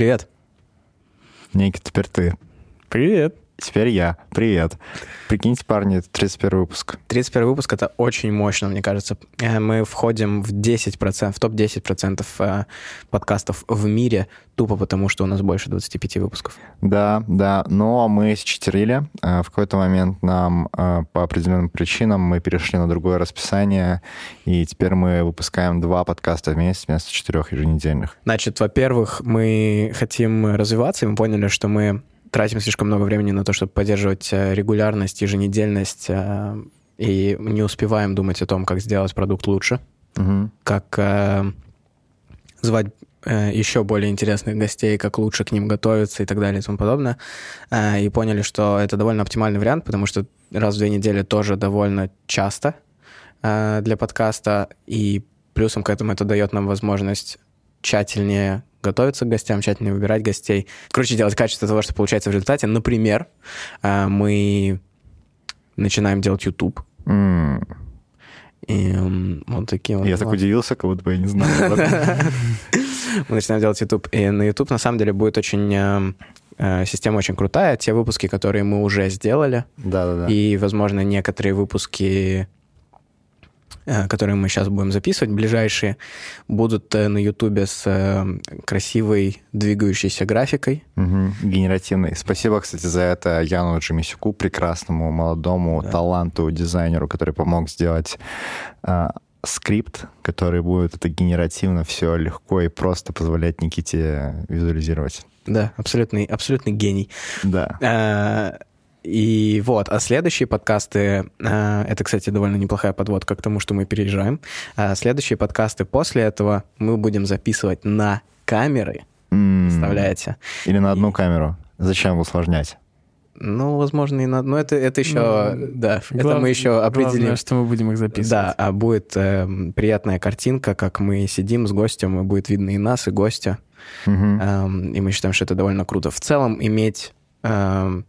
Привет. Ники, теперь ты. Привет. Теперь я. Привет. Прикиньте, парни, это 31 выпуск. 31 выпуск — это очень мощно, мне кажется. Э, Мы входим в 10%, в топ-10% э, подкастов в мире, тупо потому, что у нас больше 25 выпусков. Да, да. Но мы считерили. Э, В какой-то момент нам по определенным причинам мы перешли на другое расписание, и теперь мы выпускаем два подкаста в месяц вместо четырех еженедельных. Значит, во-первых, мы хотим развиваться, и мы поняли, что мы тратим слишком много времени на то, чтобы поддерживать э, регулярность, еженедельность, э, и не успеваем думать о том, как сделать продукт лучше. Мгм. как э, звать еще более интересных гостей, как лучше к ним готовиться и так далее и тому подобное. И поняли, что это довольно оптимальный вариант, потому что раз в две недели тоже довольно часто для подкаста. И плюсом к этому это дает нам возможность тщательнее готовиться к гостям, тщательнее выбирать гостей. Короче, делать качество того, что получается в результате. Например, э, мы начинаем делать YouTube. М, И м, вот такие вот Я так удивился, как будто бы я не знал. Мы начинаем делать YouTube. И на YouTube, на самом деле, будет очень... э, э, Система очень крутая. Те выпуски, которые мы уже сделали, Да-да-да. и, возможно, некоторые выпуски, которые мы сейчас будем записывать, ближайшие, будут э, на YouTube с э, красивой двигающейся графикой. Мгм. Генеративный. Спасибо, кстати, за это Яну Джимисюку, прекрасному молодому Да. таланту, дизайнеру, который помог сделать а, скрипт, который будет это генеративно все легко и просто позволять Никите визуализировать. Да, абсолютный, абсолютный гений. Да. Э, И вот, а следующие подкасты, э, это, кстати, довольно неплохая подводка к тому, что мы переезжаем. А Следующие подкасты после этого мы будем записывать на камеры, М, представляете? Или на одну камеру. Зачем усложнять? Ну, возможно, и на... Но это, это еще... Ну, да, это Глав- мы еще определим. Главное, что мы будем их записывать. Да, а будет э, приятная картинка, как мы сидим с гостем, и будет видно и нас, и гостя. Мгм. Эм, и мы считаем, что это довольно круто. В целом, иметь эм,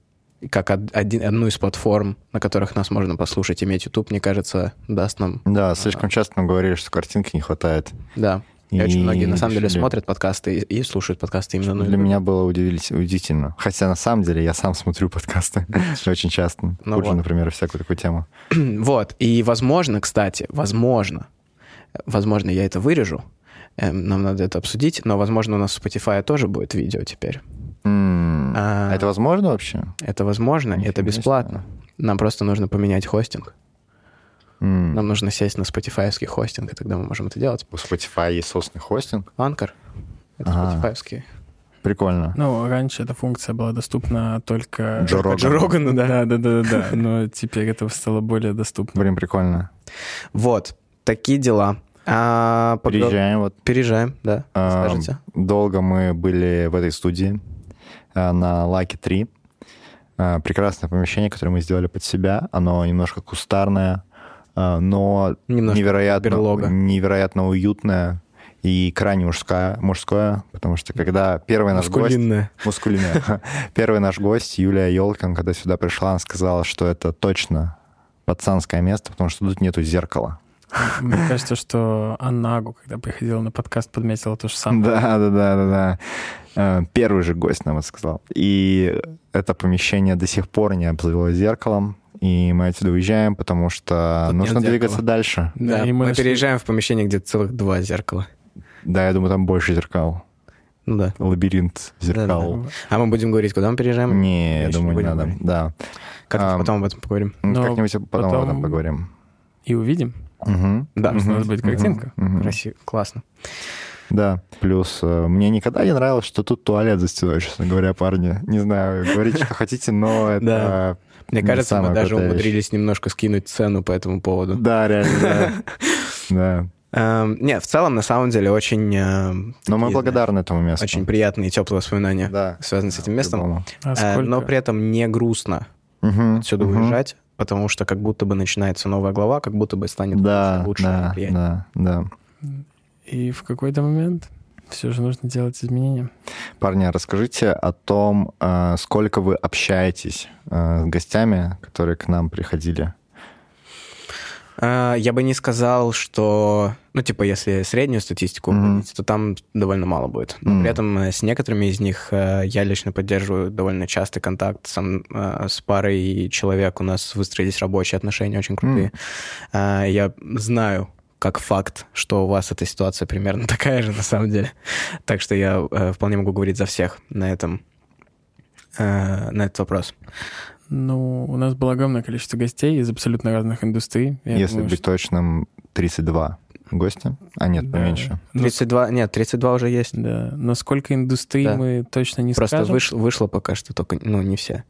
как од- один- одну из платформ, на которых нас можно послушать, иметь YouTube, мне кажется, даст нам... Да, слишком часто нам говорили, что картинки не хватает. Да. И, очень многие, на самом деле, смотрят подкасты и, и слушают подкасты именно на Для YouTube. меня было удивитель- удивительно. Хотя на самом деле я сам смотрю подкасты очень часто. Ну Куджи, вот. например, всякую такую тему. Вот. И, возможно, кстати, возможно, возможно, я это вырежу, эм, нам надо это обсудить, но, возможно, у нас в Spotify тоже будет видео теперь. М, А, а Это возможно вообще? Это возможно, Нифига это себе. бесплатно. Нам просто нужно поменять хостинг. М. Нам нужно сесть на Spotify хостинг, и тогда мы можем это делать. У Spotify есть собственный хостинг. Анкор. Это Ага. Spotify. Прикольно. Ну, раньше эта функция была доступна только... Джо Роган. Джо Рогану, да. Да, да, да, да, да. Но теперь это стало более доступно. Блин, прикольно. Вот, такие дела. А, Переезжаем. Вот. Переезжаем, да, А, скажете? Долго мы были в этой студии на Лаки 3. А, Прекрасное помещение, которое мы сделали под себя. Оно немножко кустарное, а, но Немножко невероятно, берлога. невероятно уютное и крайне мужское, мужское, потому что когда первый наш гость... Мускулинная. Мускулинная. Первый наш гость, Юлия Елкин, когда сюда пришла, она сказала, что это точно пацанское место, потому что тут нету зеркала. Мне кажется, что Анагу, когда приходила на подкаст, подметила то же самое. Да, да, да, да, да. Э, Первый же гость нам это сказал. И это помещение до сих пор не обзавелось зеркалом, и мы отсюда уезжаем, потому что Тут нужно двигаться дальше. Да, Да, и мы, мы нашли- переезжаем в помещение, где целых два зеркала. Да, я думаю, там больше зеркал. Ну да. Лабиринт зеркал. А мы будем говорить, куда мы переезжаем? Не, я думаю, не будем надо. говорить. Да. Как-нибудь А, потом об этом поговорим. Ну, Но Как-нибудь потом об потом- этом поговорим. И увидим. Мгм. Да. У нас будет картинка. Мгм. Красиво, классно. Да. Плюс э, мне никогда не нравилось, что тут туалет за стеной, честно говоря, парни. Не знаю, говорите, что хотите, но это... Да. Мне Не кажется, мы даже умудрились немножко скинуть цену по этому поводу. Да, реально, да. Эм, не, в целом, на самом деле, очень... эм, Но мы благодарны этому месту. Очень приятные и теплые воспоминания Да. связаны с этим местом. А Э, сколько? но при этом не грустно отсюда уезжать, потому что как будто бы начинается новая глава, как будто бы станет Да, лучше, да, лучше, приятнее. да, да. И в какой-то момент все же нужно делать изменения. Парни, расскажите о том, э, сколько вы общаетесь э, с гостями, которые к нам приходили. А, Я бы не сказал, что... Ну, типа, если среднюю статистику Мгм. выводить, то там довольно мало будет. Но Мгм. при этом э, с некоторыми из них э, я лично поддерживаю довольно частый контакт. Сам э, с парой человек у нас выстроились рабочие отношения очень крутые. А, Я знаю как факт, что у вас эта ситуация примерно такая же на самом деле. Так что я э, вполне могу говорить за всех на этом э, на этот вопрос. Ну, у нас было огромное количество гостей из абсолютно разных индустрий. Я Если думаю, быть что- точным, 32 гостя. А нет, Да. поменьше. Ну, 32, нет, 32 уже есть. Да, но сколько индустрий Да. мы точно не Просто скажем. вышло, вышло пока что только, ну, не все.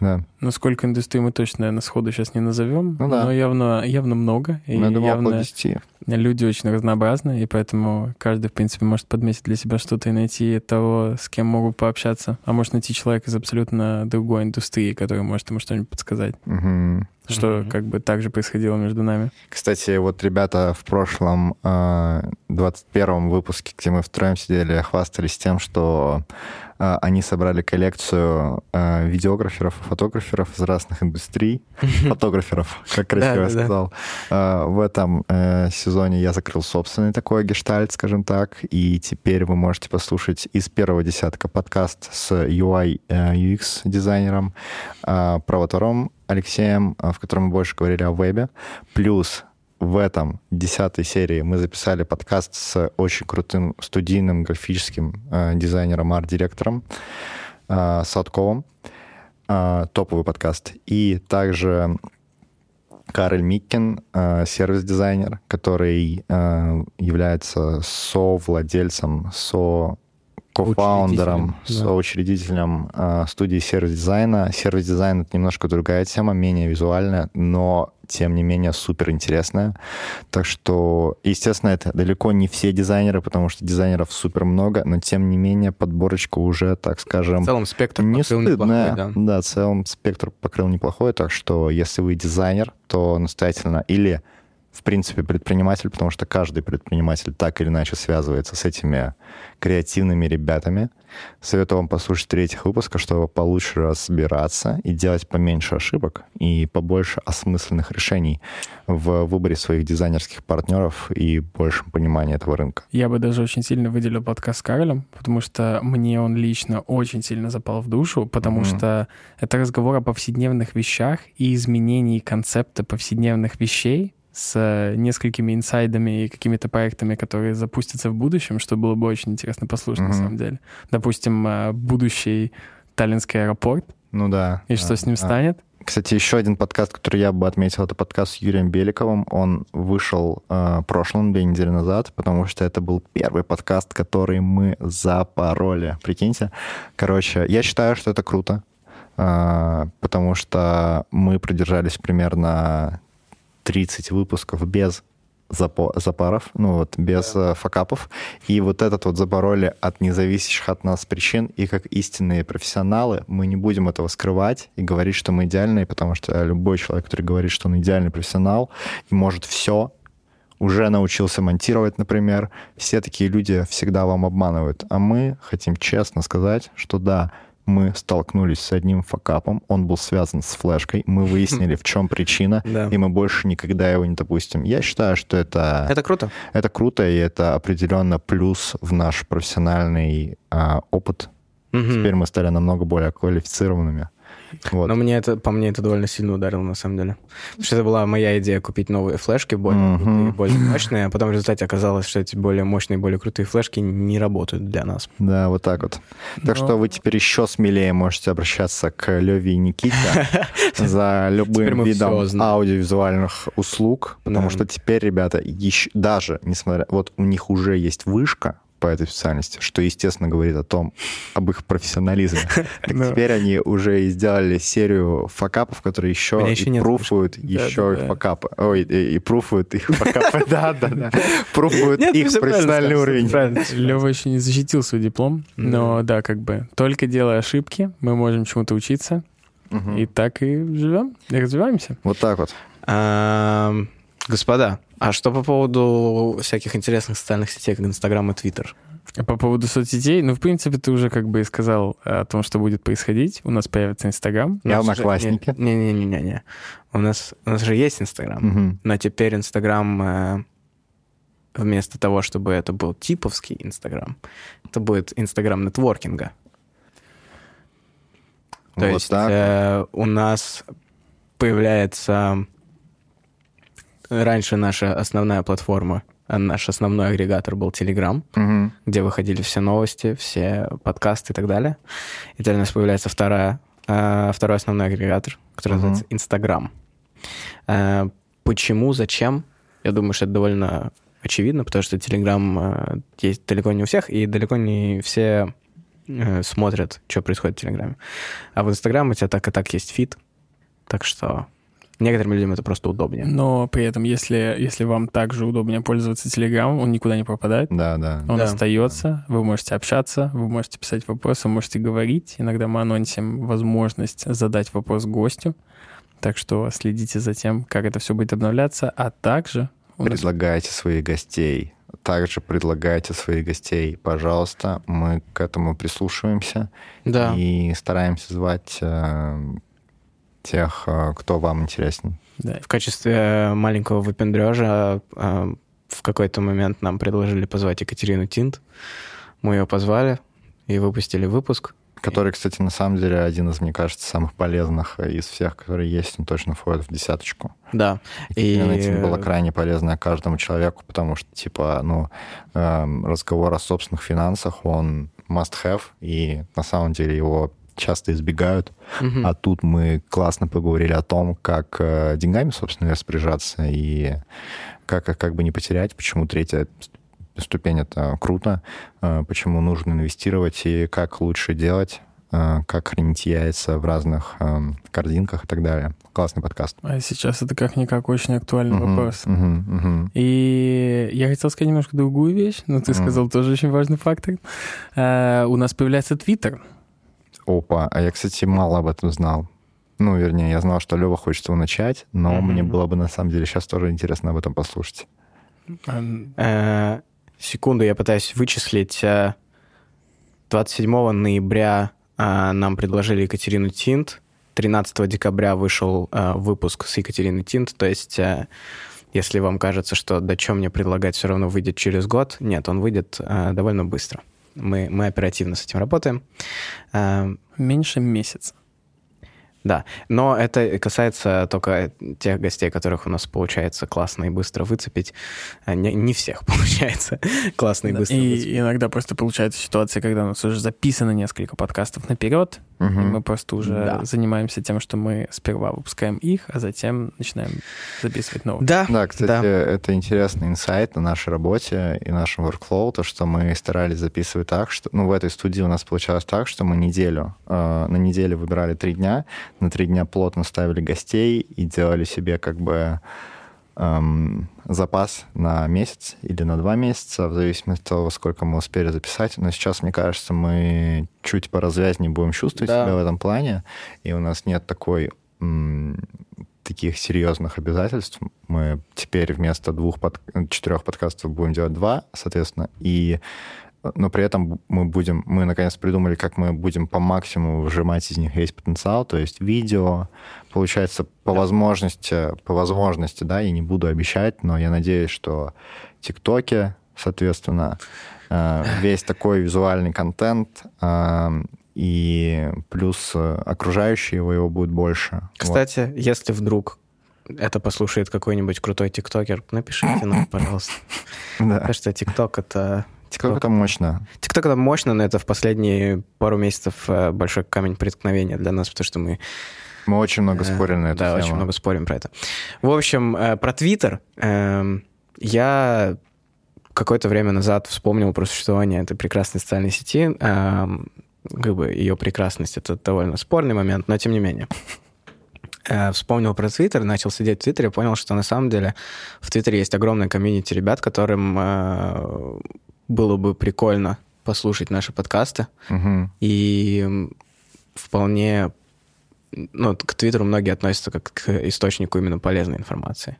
Да. Но сколько индустрий мы точно, наверное, сходу сейчас не назовем. Ну да. Но явно, явно много. И Ну, я думаю, около явно 10. люди очень разнообразны, и поэтому каждый, в принципе, может подметить для себя что-то и найти того, с кем могут пообщаться. А может найти человека из абсолютно другой индустрии, который может ему что-нибудь подсказать. Мгм. Что Мгм. как бы так же происходило между нами. Кстати, вот ребята в прошлом э, 21 выпуске, где мы втроем сидели, хвастались тем, что они собрали коллекцию э, видеограферов и фотограферов из разных индустрий. Фотограферов, как красиво я сказал. Э, В этом э, сезоне я закрыл собственный такой гештальт, скажем так, и теперь вы можете послушать из первого десятка подкаст с UI э, UX дизайнером, правотором Алексеем, в котором мы больше говорили о вебе. Плюс в этом десятой серии мы записали подкаст с очень крутым студийным графическим э, дизайнером, арт-директором э, Садковым. Э, топовый подкаст. И также Карель Миккин, э, сервис-дизайнер, который э, является совладельцем, со кофаундером, Учредителем, да. соучредителем э, студии сервис-дизайна. Сервис-дизайн — это немножко другая тема, менее визуальная, но тем не менее супер интересная. Так что, естественно, это далеко не все дизайнеры, потому что дизайнеров супер много, но тем не менее подборочка уже, так скажем, В целом спектр не покрыл стыдная. неплохой, да. да. в целом спектр покрыл неплохой, так что если вы дизайнер, то настоятельно или в принципе, предприниматель, потому что каждый предприниматель так или иначе связывается с этими креативными ребятами. Советую вам послушать третьих выпуска, чтобы получше разбираться и делать поменьше ошибок и побольше осмысленных решений в выборе своих дизайнерских партнеров и большем понимании этого рынка. Я бы даже очень сильно выделил подкаст с Карлем, потому что мне он лично очень сильно запал в душу, потому Мгм. что это разговор о повседневных вещах и изменении концепта повседневных вещей с э, несколькими инсайдами и какими-то проектами, которые запустятся в будущем, что было бы очень интересно послушать на Мгм. самом деле. Допустим, э, будущий Таллинский аэропорт, Ну да. и что да, с ним да. станет. Кстати, еще один подкаст, который я бы отметил, это подкаст с Юрием Беликовым. Он вышел э, прошлым, две недели назад, потому что это был первый подкаст, который мы запороли. Прикиньте. Короче, я считаю, что это круто, э, потому что мы продержались примерно 30 выпусков без запо- запаров, ну вот, без э, факапов. И вот этот вот запороли от независящих от нас причин. И как истинные профессионалы мы не будем этого скрывать и говорить, что мы идеальные, потому что любой человек, который говорит, что он идеальный профессионал и может все, уже научился монтировать, например, все такие люди всегда вам обманывают. А мы хотим честно сказать, что да, мы столкнулись с одним факапом, он был связан с флешкой, мы выяснили, в чем причина, и мы больше никогда его не допустим. Я считаю, что это, Это круто. это круто, и это определенно плюс в наш профессиональный а, опыт. Теперь мы стали намного более квалифицированными. Вот. Но мне это, по мне это довольно сильно ударило, на самом деле. Потому что это была моя идея купить новые флешки, более крутые, более мощные, а потом в результате оказалось, что эти более мощные, более крутые флешки не работают для нас. Да, вот так вот. Так Но- что вы теперь еще смелее можете обращаться к Леве и Никите за любым видом аудиовизуальных услуг, потому что теперь, ребята, еще, даже несмотря... Вот у них уже есть вышка по этой специальности, что, естественно, говорит о том, об их профессионализме. Теперь они уже и сделали серию факапов, которые еще и пруфуют еще их факапы. Ой, и, пруфуют их факапы. Да-да-да. Пруфуют их профессиональный уровень. Лева еще не защитил свой диплом, но да, как бы только делая ошибки, мы можем чему-то учиться, и так и живем, и развиваемся. Вот так вот. Господа, а что по поводу всяких интересных социальных сетей, как Инстаграм и Твиттер? По поводу соцсетей, ну, в принципе, ты уже как бы и сказал о том, что будет происходить. У нас появится Инстаграм. Я одноклассники. Не-не-не-не. У нас, у нас же есть Инстаграм, Мгм. но теперь Инстаграм э, вместо того, чтобы это был типовский Инстаграм, это будет Инстаграм нетворкинга. То Вот есть так. э, у нас появляется раньше наша основная платформа, а наш основной агрегатор был Telegram, Мгм. где выходили все новости, все подкасты и так далее. И теперь у нас появляется вторая, э, второй основной агрегатор, который Мгм. называется Инстаграм. Э, почему, зачем? Я думаю, что это довольно очевидно, потому что э, есть далеко не у всех, и далеко не все э, смотрят, что происходит в Телеграме. А в Инстаграме у тебя так и так есть feed, так что некоторым людям это просто удобнее. Но при этом, если, если вам также удобнее пользоваться Telegram, он никуда не пропадает. Да, да. Он Да. остается, вы можете общаться, вы можете писать вопросы, можете говорить. Иногда мы анонсим возможность задать вопрос гостю. Так что следите за тем, как это все будет обновляться. А также нас Предлагайте своих гостей. Также предлагайте своих гостей, пожалуйста. Мы к этому прислушиваемся Да. и стараемся звать э, тех, э, кто вам интересен. да, В качестве маленького выпендрежа э, в какой-то момент нам предложили позвать Екатерину Тинт. Мы ее позвали и выпустили выпуск. Который, кстати, на самом деле один из, мне кажется, самых полезных из всех, которые есть, он точно входит в десяточку. Да. И И Тин была крайне полезна каждому человеку, потому что, типа, ну, эм, разговор о собственных финансах, он must-have, и на самом деле его часто избегают. Мгм. А тут мы классно поговорили о том, как э, деньгами, собственно, распоряжаться и как их как бы не потерять, почему третья ступень — это круто, э, почему нужно инвестировать и как лучше делать, э, как хранить яйца в разных эм, корзинках и так далее. Классный подкаст. а сейчас это как-никак очень актуальный Мгм, вопрос. мгм, мгм. И я хотел сказать немножко другую вещь, но ты Мгм. сказал тоже очень важный фактор. Э, У нас появляется Твиттер. Опа, а я, кстати, мало об этом знал. Ну, вернее, я знал, что Лева хочет его начать, но Мгм. мне было бы на самом деле сейчас тоже интересно об этом послушать. Эм, Э, секунду, я пытаюсь вычислить. э, 27 ноября э, нам предложили Екатерину Тинт. 13 декабря вышел э, выпуск с Екатериной Тинт. То есть, э, если вам кажется, что да что мне предлагать, все равно выйдет через год, нет, он выйдет э, довольно быстро. Мы, мы оперативно с этим работаем. Э, Меньше месяца. Да, но это касается только тех гостей, которых у нас получается классно и быстро выцепить. А Не, не всех получается классно и Да. быстро выцепить. И иногда просто получается ситуация, когда у нас уже записано несколько подкастов наперед, и Мгм. мы просто уже Да. занимаемся тем, что мы сперва выпускаем их, а затем начинаем записывать новые. Да, Да, кстати, да. это интересный инсайт на нашей работе и нашем workflow, то, что мы старались записывать так, что, ну, в этой студии у нас получалось так, что мы неделю, э, на неделю выбирали три дня, на три дня плотно ставили гостей и делали себе как бы эм, запас на месяц или на два месяца, в зависимости от того, сколько мы успели записать. Но сейчас, мне кажется, мы чуть поразвязнее будем чувствовать Да. себя в этом плане, и у нас нет такой таких серьезных обязательств. Мы теперь вместо двух под... четырех подкастов будем делать два, соответственно, и но при этом мы будем, мы наконец придумали, как мы будем по максимуму выжимать из них весь потенциал, то есть видео, получается, по возможности, по возможности, да, я не буду обещать, но я надеюсь, что ТикТоке, соответственно, э, весь такой визуальный контент э, и плюс окружающий его, его будет больше. Вот. Кстати, если вдруг это послушает какой-нибудь крутой тиктокер, напишите нам, пожалуйста. Да. Потому что тикток — это... Как это мощно. ТикТок это мощно, но это в последние пару месяцев э, большой камень преткновения для нас, потому что мы Мы очень много Э, спорили на эту Да, тему. очень много спорим про это. В общем, э, про Твиттер. эм, Я какое-то время назад вспомнил про существование этой прекрасной социальной сети. Эм, Как бы ее прекрасность — это довольно спорный момент, но тем не менее. Вспомнил про Твиттер, начал сидеть в Твиттере, понял, что на самом деле в Твиттере есть огромная комьюнити ребят, которым было бы прикольно послушать наши подкасты. Мгм. И вполне, ну, к Твиттеру многие относятся как к источнику именно полезной информации.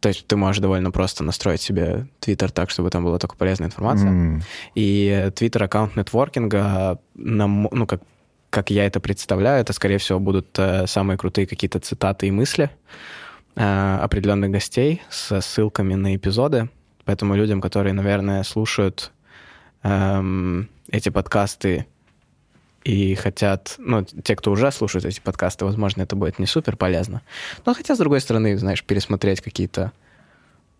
То есть ты можешь довольно просто настроить себе Твиттер так, чтобы там была только полезная информация. М, И Твиттер аккаунт нетворкинга, на ну, как, как я это представляю, это, скорее всего, будут э, самые крутые какие-то цитаты и мысли э, определенных гостей со ссылками на эпизоды. Поэтому людям, которые, наверное, слушают эм, эти подкасты и хотят, ну, те, кто уже слушает эти подкасты, возможно, это будет не супер полезно. Но хотя, с другой стороны, знаешь, пересмотреть какие-то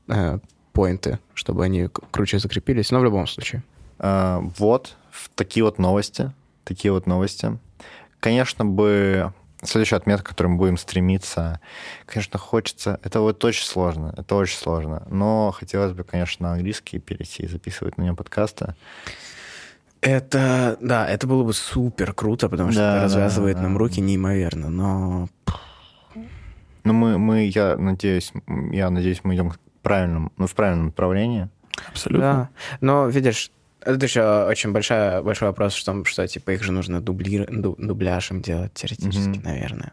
э, поинты, чтобы они круче закрепились. Но в любом случае. А, Вот, такие вот новости. Такие вот новости. Конечно бы следующая отметка, к которой мы будем стремиться, конечно, хочется... Это вот очень сложно, это очень сложно. Но хотелось бы, конечно, на английский перейти и записывать на нем подкасты. Это, да, это было бы супер круто, потому что Да, это да, развязывает да. нам руки неимоверно, но Ну, мы, мы, я надеюсь, я надеюсь, мы идем к правильному, ну, в правильном направлении. Абсолютно. Да. Но, видишь, это еще очень большая, большой вопрос, что, что типа их же нужно дубли, ду- дубляж им делать теоретически, Мгм. наверное.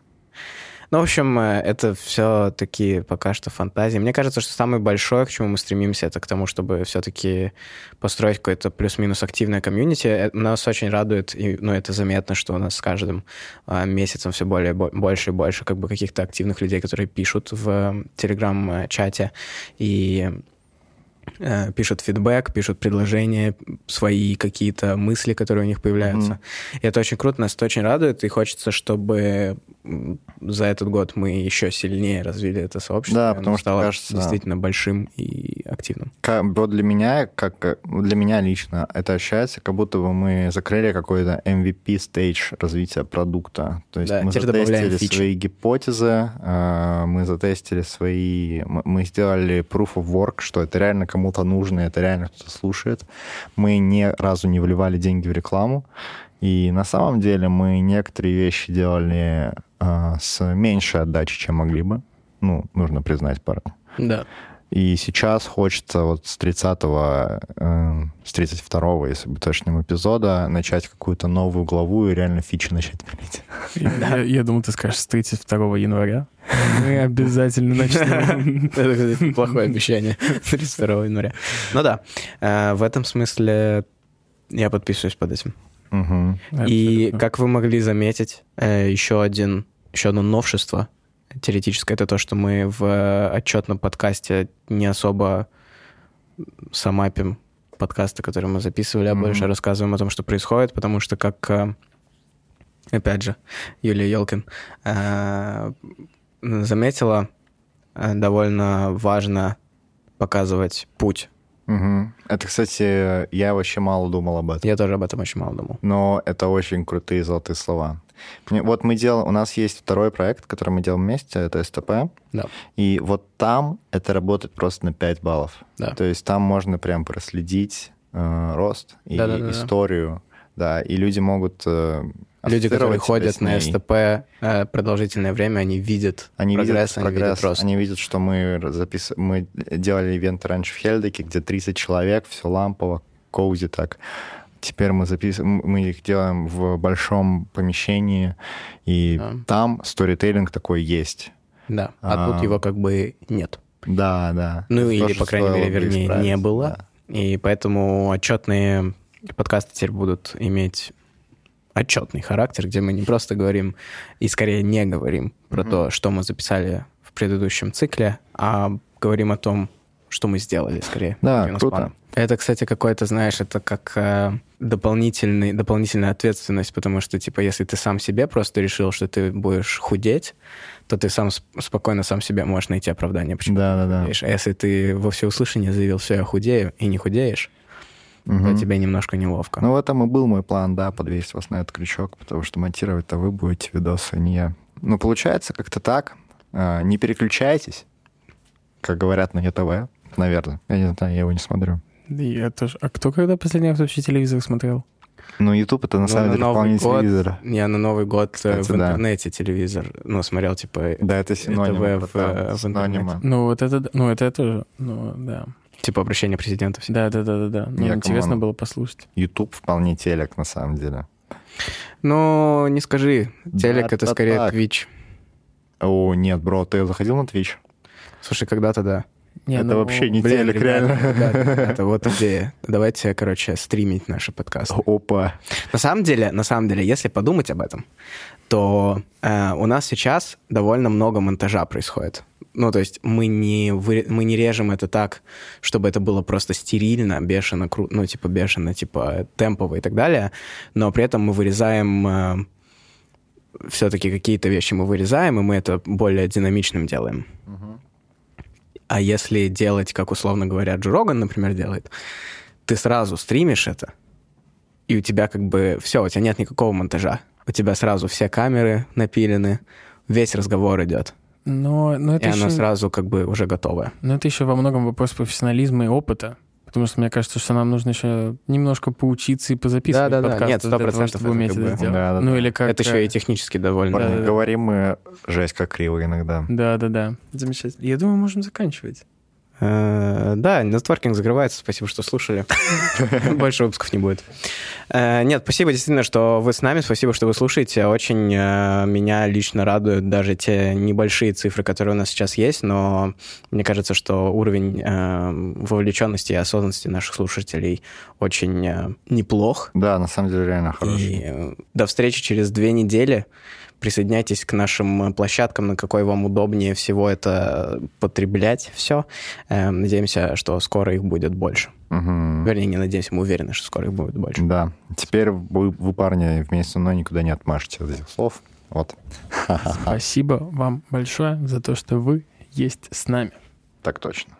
Ну, в общем, э, это все такие пока что фантазии. Мне кажется, что самое большое, к чему мы стремимся, это к тому, чтобы все-таки построить какое-то плюс-минус активное комьюнити. Э, Нас очень радует, и, ну, это заметно, что у нас с каждым а, месяцем все более бо- больше и больше как бы каких-то активных людей, которые пишут в телеграм-чате и пишут фидбэк, пишут предложения, свои какие-то мысли, которые у них появляются. И это очень круто, нас это очень радует, и хочется, чтобы за этот год мы еще сильнее развили это сообщество. Да, потому что, кажется, действительно большим и активным. Ка- Вот для меня, как э, для меня лично, это ощущается, как будто бы мы закрыли какой-то MVP стейдж развития продукта. То есть Да, мы затестили свои гипотезы, э, мы затестили свои... Мы сделали proof of work, что это реально кому-то нужно, это реально кто-то слушает. Мы ни разу не вливали деньги в рекламу. И на самом деле мы некоторые вещи делали э, с меньшей отдачей, чем могли бы. Ну, нужно признать пару. Да. И сейчас хочется вот с 30-го, э, с 32-го, если быть точным, эпизода начать какую-то новую главу и реально фичи начать пилить. Я, я думал, ты скажешь с 32 января. Мы обязательно начнем. Это плохое обещание 32 января. Ну да, э, в этом смысле я подписываюсь под этим. И Абсолютно. как вы могли заметить, э, еще один, еще одно новшество теоретическое, это то, что мы в отчетном подкасте не особо самапим подкасты, которые мы записывали, а Мгм. больше рассказываем о том, что происходит, потому что, как, э, опять же, Юлия Елкин э, заметила, э, довольно важно показывать путь. Мгм. Это, кстати, я вообще мало думал об этом. Я тоже об этом очень мало думал. Но это очень крутые золотые слова. Вот мы делаем, у нас есть второй проект, который мы делаем вместе, это СТП. Да. И вот там это работает просто на 5 баллов. Да. То есть там можно прям проследить э, рост и Да-да-да-да. историю. Да, и люди могут э, Люди, которые ходят на. СТП э, продолжительное время, они видят Они прогресс, видят они прогресс, видят рост. они видят, что мы, запис... мы делали ивент раньше в Хельдеке, где 30 человек, все лампово, коузи так. Теперь мы записываем, мы их делаем в большом помещении, и Да. там сторителлинг такой есть. Да, а, А. тут его как бы нет. Да, да. Ну или, по крайней мере, вернее, не было. да. И поэтому отчетные подкасты теперь будут иметь отчетный характер, где мы не просто говорим и скорее не говорим про Мгм. то, что мы записали в предыдущем цикле, а говорим о том, что мы сделали, скорее. Да, круто. Это, кстати, какой-то, знаешь, это как э, дополнительный, дополнительная ответственность, потому что, типа, если ты сам себе просто решил, что ты будешь худеть, то ты сам сп- спокойно сам себе можешь найти оправдание, почему Да, да, да. худеешь. А если ты во всеуслышание заявил, все, я худею, и не худеешь, Мгм. то тебе немножко неловко. Ну, в этом и был мой план, да, подвесить вас на этот крючок, потому что монтировать-то вы будете видосы, не я. Ну, получается как-то так. А, Не переключайтесь, как говорят на ЕТВ, наверное. Я не знаю, я его не смотрю. Я тоже. А кто когда последний раз вообще телевизор смотрел? Ну, YouTube это на Ну, самом на деле Новый вполне год телевизор. Я на Новый год э, Кстати, в да. интернете телевизор, ну, смотрел, типа, Да, это синоним. ТВ в, э, в синонимы. Ну, вот это, ну, это тоже, ну, да. типа обращение президента. Да, да, да, да, да. Ну, Я, интересно come on. было послушать. YouTube вполне телек, на самом деле. Ну, не скажи, телек Да, это да скорее так. Twitch. О, нет, бро, ты заходил на Twitch? Слушай, когда-то да. Не, это ну, вообще не Блин, телек, ребята, реально. ребята, это вот идея. Давайте, короче, стримить наши подкасты. Опа. На самом деле, на самом деле, если подумать об этом, то э, у нас сейчас довольно много монтажа происходит. Ну, то есть мы не, вы- мы не режем это так, чтобы это было просто стерильно, бешено, кру- ну, типа бешено, типа темпово и так далее, но при этом мы вырезаем все-таки какие-то вещи мы вырезаем, и мы это более динамичным делаем. А если делать, как условно говоря, Джо Роган, например, делает, ты сразу стримишь это, и у тебя как бы все, у тебя нет никакого монтажа. У тебя сразу все камеры напилены, весь разговор идет. Но, но И это оно еще, сразу как бы уже готовое. но это еще во многом вопрос профессионализма и опыта. Потому что мне кажется, что нам нужно еще немножко поучиться и позаписывать Да-да-да, подкасты нет, для того, 100% чтобы это уметь как это бы- сделать. Да-да-да. Ну или как... это еще и технически довольно. Парни, Да-да-да. Говорим мы жесть как криво иногда. Да-да-да. Замечательно. Я думаю, можем заканчивать. Э, Да, нетворкинг закрывается. Спасибо, что слушали. Больше выпусков не будет. Э, Нет, спасибо действительно, что вы с нами. Спасибо, что вы слушаете. Очень э, меня лично радуют даже те небольшие цифры, которые у нас сейчас есть, но мне кажется, что уровень вовлеченности и осознанности наших слушателей очень неплох. Да, на самом деле реально хороший. И до встречи через две недели. Присоединяйтесь к нашим э, площадкам, на какой вам удобнее всего это потреблять все. Надеемся, что скоро их будет больше. Мгм. Вернее, не надеемся, мы уверены, что скоро их будет больше. Да. Теперь вы, вы, парни, вместе со мной никуда не отмажете от этих слов. Вот. Спасибо вам большое за то, что вы есть с нами. Так точно.